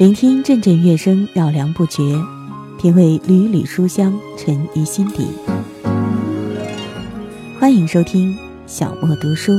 聆听阵阵乐声，绕梁不绝；品味缕缕书香，沉于心底。欢迎收听小莫读书，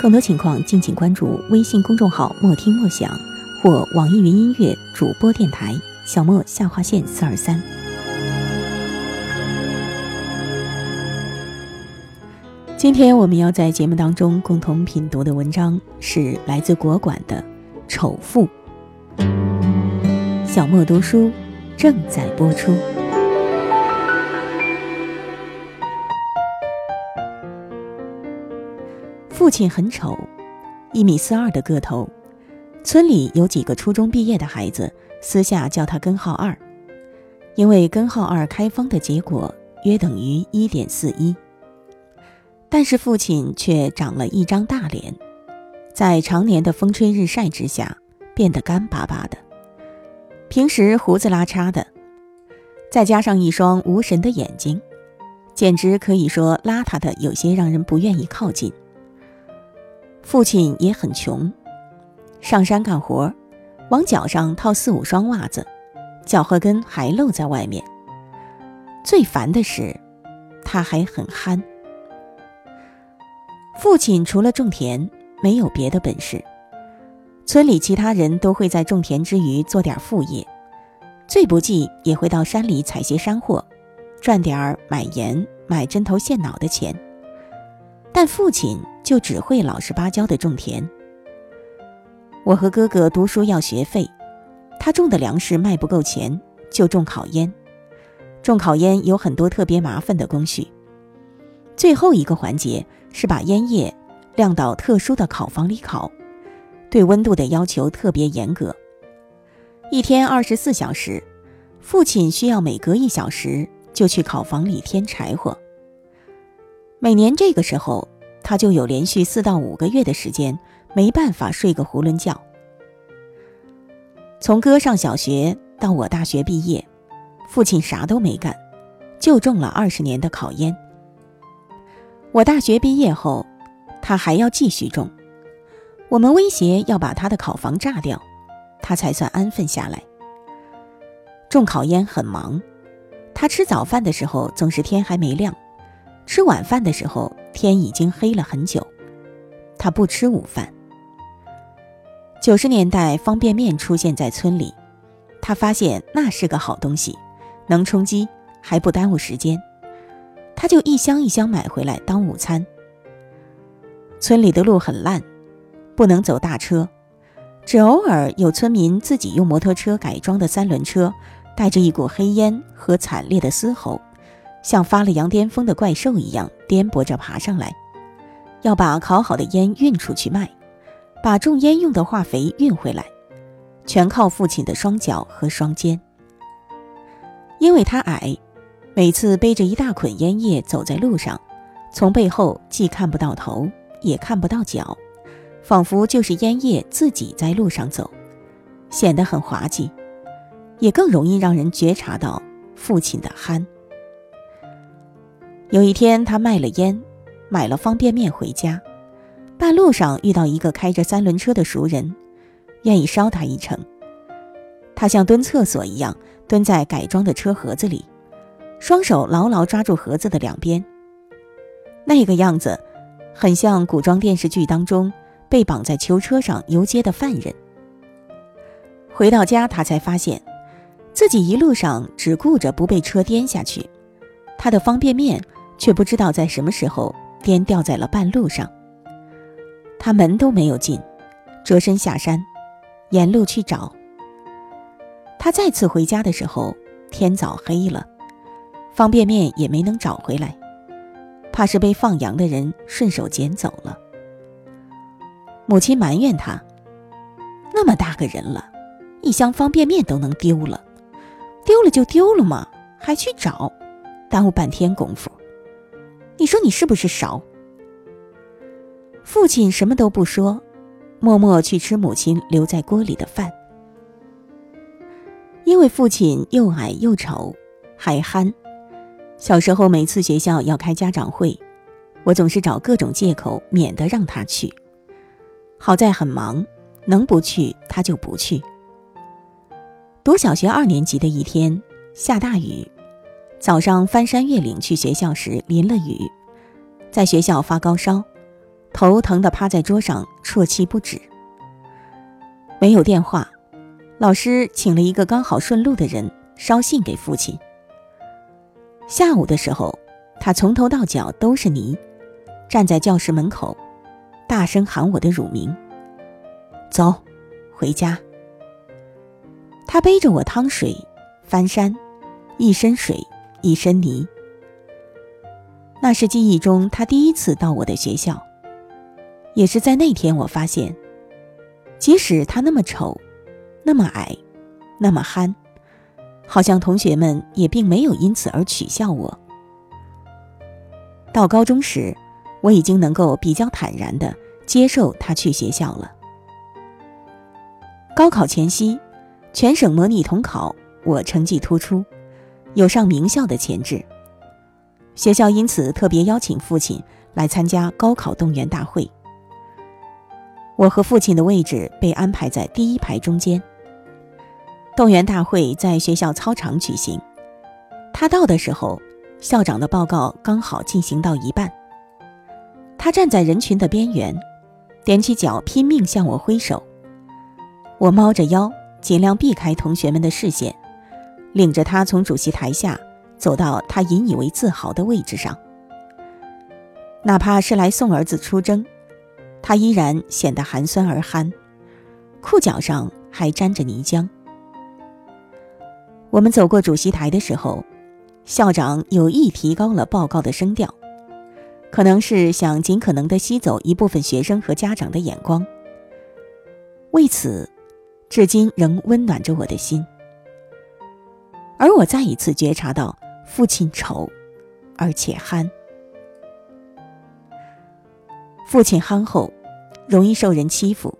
更多情况敬请关注微信公众号“莫听莫想”或网易云音乐主播电台“小莫下划线四二三”。今天我们要在节目当中共同品读的文章是来自国馆的。丑妇，小莫读书正在播出。父亲很丑，一米四二的个头，村里有几个初中毕业的孩子私下叫他根号二，因为根号二开方的结果约等于一点四一。但是父亲却长了一张大脸。在常年的风吹日晒之下，变得干巴巴的。平时胡子拉碴的，再加上一双无神的眼睛，简直可以说邋遢的有些让人不愿意靠近。父亲也很穷，上山干活，往脚上套四五双袜子，脚后跟还露在外面。最烦的是，他还很憨。父亲除了种田。没有别的本事，村里其他人都会在种田之余做点副业，最不济也会到山里采些山货，赚点儿买盐、买针头线脑的钱。但父亲就只会老实巴交的种田。我和哥哥读书要学费，他种的粮食卖不够钱，就种烤烟。种烤烟有很多特别麻烦的工序，最后一个环节是把烟叶。晾到特殊的烤房里烤，对温度的要求特别严格。一天二十四小时，父亲需要每隔一小时就去烤房里添柴火。每年这个时候，他就有连续四到五个月的时间没办法睡个囫囵觉。从哥上小学到我大学毕业，父亲啥都没干，就种了二十年的烤烟。我大学毕业后。他还要继续种，我们威胁要把他的烤房炸掉，他才算安分下来。种烤烟很忙，他吃早饭的时候总是天还没亮，吃晚饭的时候天已经黑了很久。他不吃午饭。九十年代方便面出现在村里，他发现那是个好东西，能充饥还不耽误时间，他就一箱一箱买回来当午餐。村里的路很烂，不能走大车，只偶尔有村民自己用摩托车改装的三轮车，带着一股黑烟和惨烈的嘶吼，像发了羊癫疯的怪兽一样颠簸着爬上来，要把烤好的烟运出去卖，把种烟用的化肥运回来，全靠父亲的双脚和双肩。因为他矮，每次背着一大捆烟叶走在路上，从背后既看不到头。也看不到脚，仿佛就是烟叶自己在路上走，显得很滑稽，也更容易让人觉察到父亲的憨。有一天，他卖了烟，买了方便面回家，半路上遇到一个开着三轮车的熟人，愿意捎他一程。他像蹲厕所一样蹲在改装的车盒子里，双手牢牢抓住盒子的两边，那个样子。很像古装电视剧当中被绑在囚车上游街的犯人。回到家，他才发现自己一路上只顾着不被车颠下去，他的方便面却不知道在什么时候颠掉在了半路上。他门都没有进，折身下山，沿路去找。他再次回家的时候，天早黑了，方便面也没能找回来。怕是被放羊的人顺手捡走了。母亲埋怨他：“那么大个人了，一箱方便面都能丢了，丢了就丢了嘛，还去找，耽误半天功夫。你说你是不是勺？”父亲什么都不说，默默去吃母亲留在锅里的饭。因为父亲又矮又丑，还憨。小时候，每次学校要开家长会，我总是找各种借口免得让他去。好在很忙，能不去他就不去。读小学二年级的一天，下大雨，早上翻山越岭去学校时淋了雨，在学校发高烧，头疼的趴在桌上啜泣不止。没有电话，老师请了一个刚好顺路的人捎信给父亲。下午的时候，他从头到脚都是泥，站在教室门口，大声喊我的乳名：“走，回家。”他背着我趟水，翻山，一身水，一身泥。那是记忆中他第一次到我的学校，也是在那天我发现，即使他那么丑，那么矮，那么憨，好像同学们也并没有因此而取笑我。到高中时，我已经能够比较坦然的接受他去学校了。高考前夕。全省模拟统考，我成绩突出，有上名校的潜质。学校因此特别邀请父亲来参加高考动员大会。我和父亲的位置被安排在第一排中间。动员大会在学校操场举行，他到的时候，校长的报告刚好进行到一半。他站在人群的边缘，踮起脚拼命向我挥手。我猫着腰。尽量避开同学们的视线，领着他从主席台下走到他引以为自豪的位置上。哪怕是来送儿子出征，他依然显得寒酸而憨，裤脚上还沾着泥浆。我们走过主席台的时候，校长有意提高了报告的声调，可能是想尽可能的吸走一部分学生和家长的眼光。为此。至今仍温暖着我的心，而我再一次觉察到父亲丑，而且憨。父亲憨厚，容易受人欺负。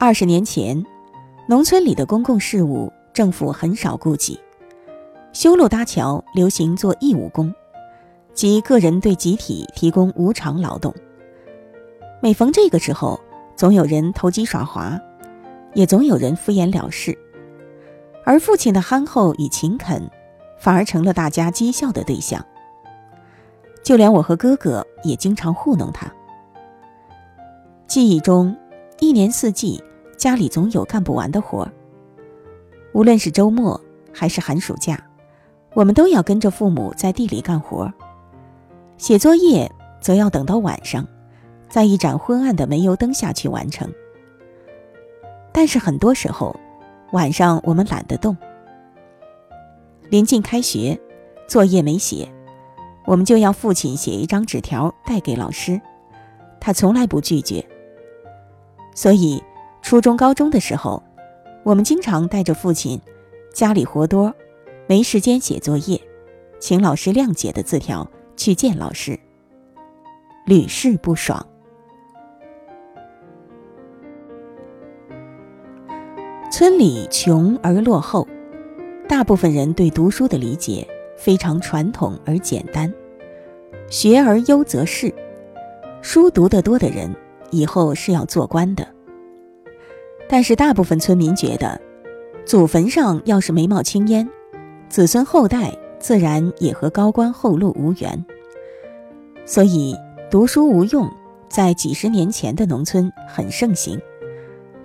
二十年前，农村里的公共事务政府很少顾及，修路搭桥流行做义务工，即个人对集体提供无偿劳动。每逢这个时候，总有人投机耍滑。也总有人敷衍了事，而父亲的憨厚与勤恳，反而成了大家讥笑的对象。就连我和哥哥也经常糊弄他。记忆中，一年四季家里总有干不完的活。无论是周末还是寒暑假，我们都要跟着父母在地里干活。写作业则要等到晚上，在一盏昏暗的煤油灯下去完成。但是很多时候，晚上我们懒得动。临近开学，作业没写，我们就要父亲写一张纸条带给老师，他从来不拒绝。所以，初中、高中的时候，我们经常带着父亲家里活多，没时间写作业，请老师谅解的字条去见老师，屡试不爽。村里穷而落后，大部分人对读书的理解非常传统而简单。学而优则仕，书读得多的人以后是要做官的。但是大部分村民觉得，祖坟上要是没冒青烟，子孙后代自然也和高官厚禄无缘。所以读书无用，在几十年前的农村很盛行。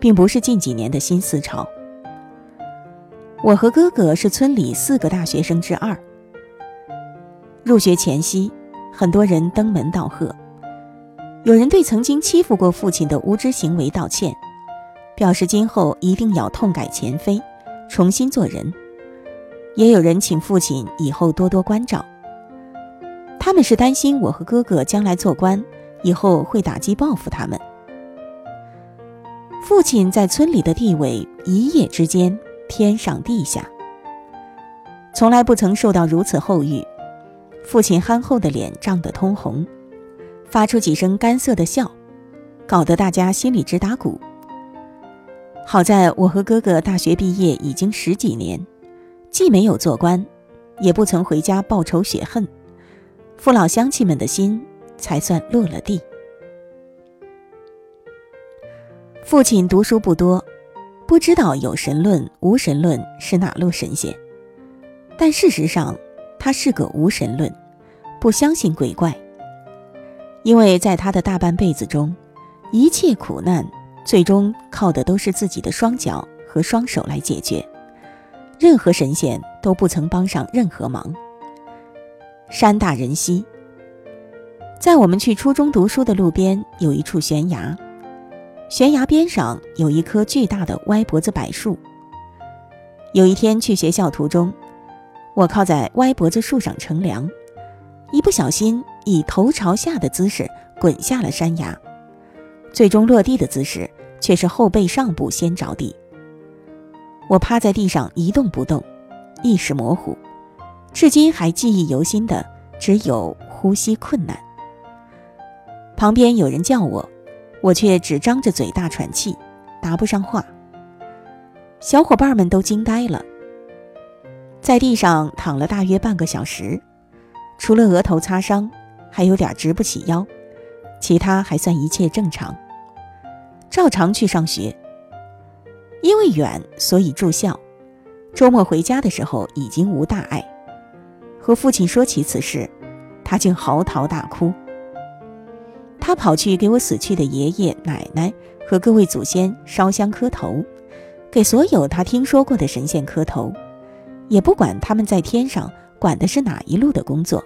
并不是近几年的新思潮。我和哥哥是村里四个大学生之二。入学前夕，很多人登门道贺，有人对曾经欺负过父亲的无知行为道歉，表示今后一定要痛改前非，重新做人；也有人请父亲以后多多关照。他们是担心我和哥哥将来做官以后会打击报复他们。父亲在村里的地位一夜之间天上地下，从来不曾受到如此厚遇。父亲憨厚的脸涨得通红，发出几声干涩的笑，搞得大家心里直打鼓。好在我和哥哥大学毕业已经十几年，既没有做官，也不曾回家报仇雪恨，父老乡亲们的心才算落了地。父亲读书不多，不知道有神论、无神论是哪路神仙。但事实上，他是个无神论，不相信鬼怪。因为在他的大半辈子中，一切苦难最终靠的都是自己的双脚和双手来解决，任何神仙都不曾帮上任何忙。山大人稀，在我们去初中读书的路边有一处悬崖，悬崖边上有一棵巨大的歪脖子柏树。有一天去学校途中。我靠在歪脖子树上乘凉，一不小心以头朝下的姿势滚下了山崖，最终落地的姿势却是后背上部先着地。我趴在地上一动不动，意识模糊，至今还记忆犹新的只有呼吸困难。旁边有人叫我，我却只张着嘴大喘气，答不上话。小伙伴们都惊呆了。在地上躺了大约半个小时，除了额头擦伤，还有点直不起腰，其他还算一切正常。照常去上学。因为远，所以住校。周末回家的时候已经无大碍。和父亲说起此事，他竟嚎啕大哭。他跑去给我死去的爷爷奶奶和各位祖先烧香磕头，给所有他听说过的神仙磕头。也不管他们在天上管的是哪一路的工作。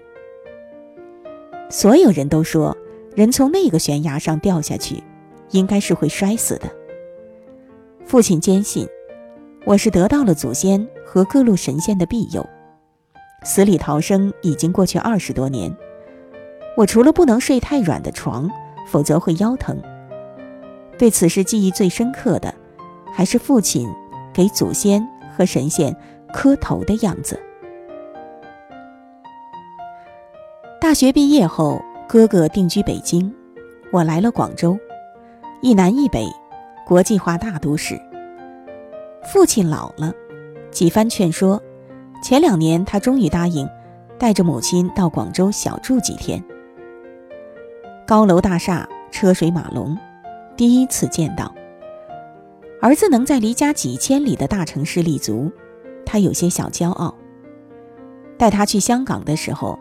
所有人都说，人从那个悬崖上掉下去，应该是会摔死的。父亲坚信，我是得到了祖先和各路神仙的庇佑，死里逃生已经过去二十多年。我除了不能睡太软的床，否则会腰疼。对此事记忆最深刻的，还是父亲给祖先和神仙。磕头的样子。大学毕业后，哥哥定居北京，我来了广州，一南一北，国际化大都市。父亲老了，几番劝说，前两年他终于答应，带着母亲到广州小住几天。高楼大厦，车水马龙，第一次见到儿子能在离家几千里的大城市立足。他有些小骄傲。带他去香港的时候，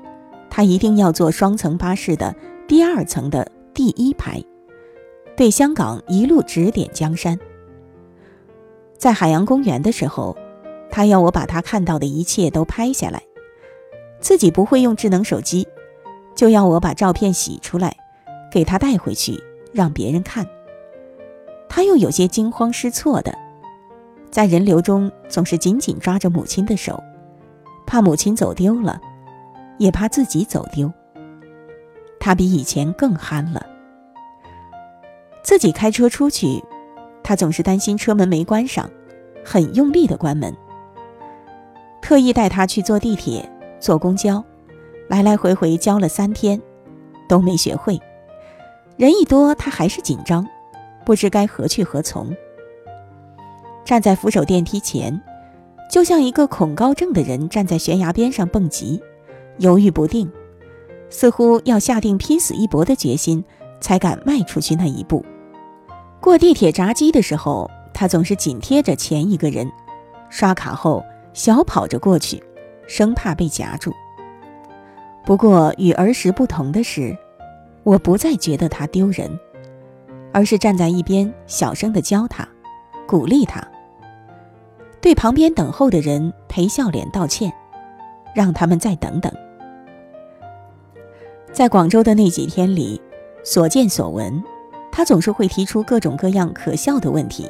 他一定要坐双层巴士的第二层的第一排，对香港一路指点江山。在海洋公园的时候，他要我把他看到的一切都拍下来，自己不会用智能手机，就要我把照片洗出来，给他带回去让别人看。他又有些惊慌失措的。在人流中，总是紧紧抓着母亲的手，怕母亲走丢了，也怕自己走丢。他比以前更憨了。自己开车出去，他总是担心车门没关上，很用力的关门。特意带他去坐地铁、坐公交，来来回回教了三天，都没学会。人一多，他还是紧张，不知该何去何从。站在扶手电梯前，就像一个恐高症的人站在悬崖边上蹦极，犹豫不定，似乎要下定拼死一搏的决心，才敢迈出去那一步。过地铁闸机的时候，他总是紧贴着前一个人，刷卡后小跑着过去，生怕被夹住。不过与儿时不同的是，我不再觉得他丢人，而是站在一边小声的教他，鼓励他。对旁边等候的人赔笑脸道歉，让他们再等等。在广州的那几天里，所见所闻，他总是会提出各种各样可笑的问题，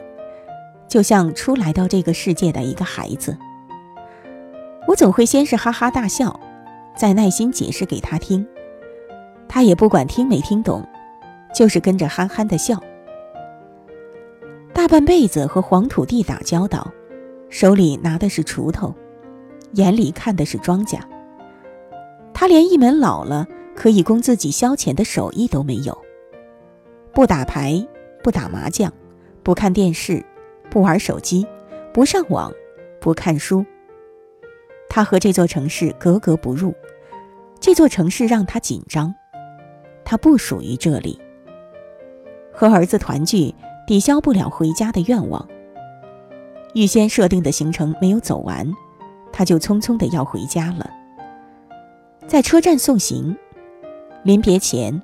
就像初来到这个世界的一个孩子。我总会先是哈哈大笑，再耐心解释给他听，他也不管听没听懂，就是跟着憨憨的笑。大半辈子和黄土地打交道。手里拿的是锄头，眼里看的是庄稼。他连一门老了可以供自己消遣的手艺都没有。不打牌，不打麻将，不看电视，不玩手机，不上网，不看书。他和这座城市格格不入，这座城市让他紧张。他不属于这里。和儿子团聚，抵消不了回家的愿望。预先设定的行程没有走完，他就匆匆的要回家了。在车站送行，临别前，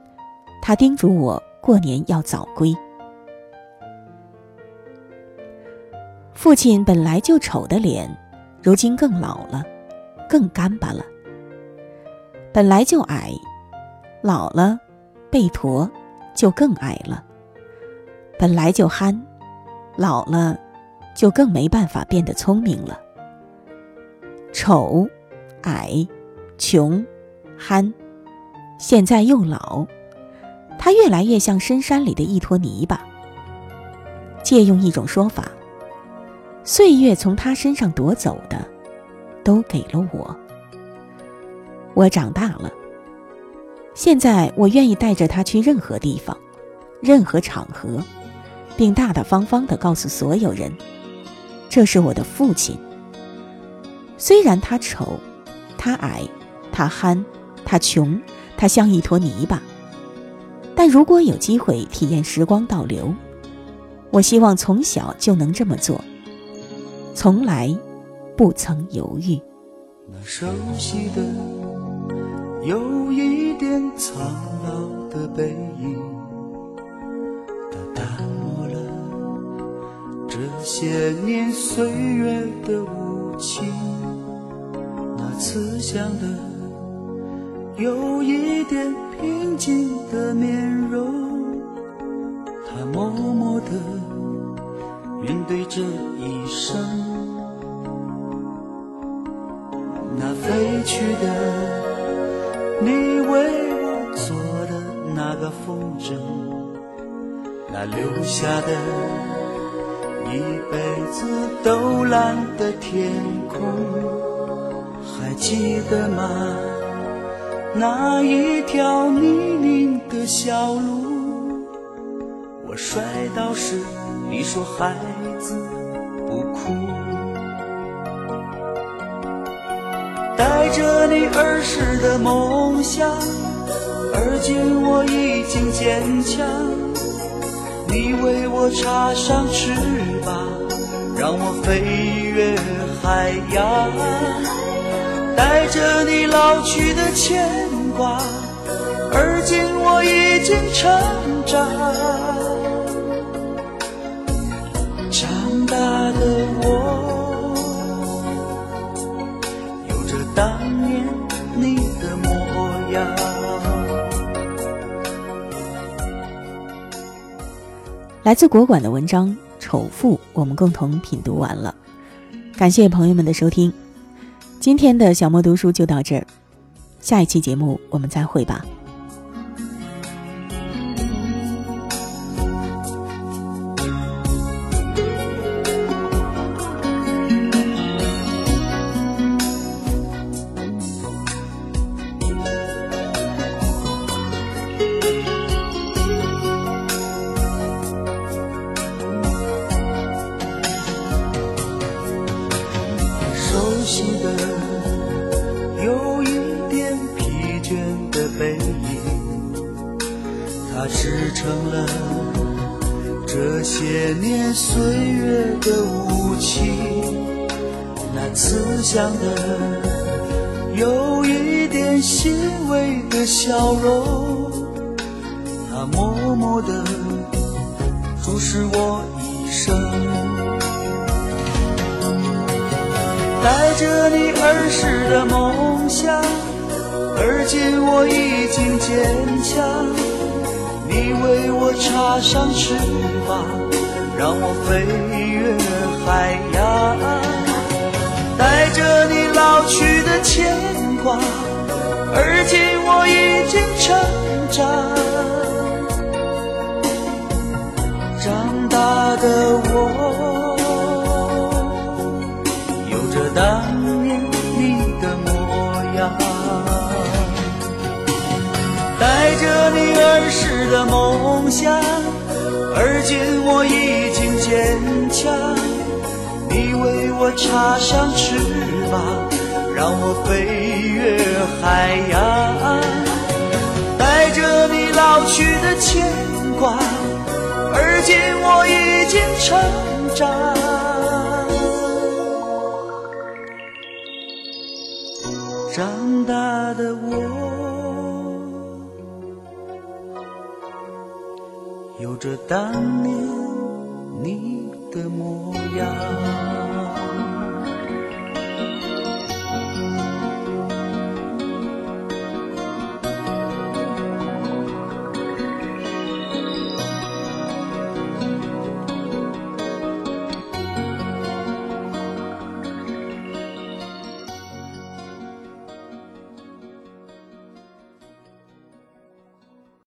他叮嘱我过年要早归。父亲本来就丑的脸，如今更老了，更干巴了。本来就矮，老了，背驼，就更矮了。本来就憨，老了，就更没办法变得聪明了。丑，矮，穷，憨，现在又老，他越来越像深山里的一坨泥巴。借用一种说法。岁月从他身上夺走的，都给了我。我长大了，现在我愿意带着他去任何地方、任何场合，并大大方方的告诉所有人：“这是我的父亲。”虽然他丑，他矮，他憨，他穷，他像一坨泥巴，但如果有机会体验时光倒流，我希望从小就能这么做。从来不曾犹豫。那熟悉的，有一点苍老的背影，它淡漠了这些年岁月的无情。那慈祥的，有一点平静的面容，他默默的面对这一生。那飞去的，你为我做的那个风筝，那留下的，一辈子都蓝的天空，还记得吗？那一条泥泞的小路，我摔倒时，你说孩子不哭。带着你儿时的梦想，而今我已经坚强。你为我插上翅膀，让我飞越海洋。带着你老去的牵挂，而今我已经成长。长大的我。有着当年你的模样来自国馆的文章《丑妇》，我们共同品读完了。感谢朋友们的收听，今天的小莫读书就到这儿，下一期节目我们再会吧。年年岁月的无情，那慈祥的有一点欣慰的笑容，它默默地注视我一生，带着你儿时的梦想，而今我已经坚强。你为我插上翅膀，让我飞越海洋。带着你老去的牵挂，而今我已经成长。长大的我，有着当年你的模样。带着你儿时的梦想，而今我已经坚强。你为我插上翅膀，让我飞越海洋，带着你老去的牵挂，而今我已经成长，长大的我，着当年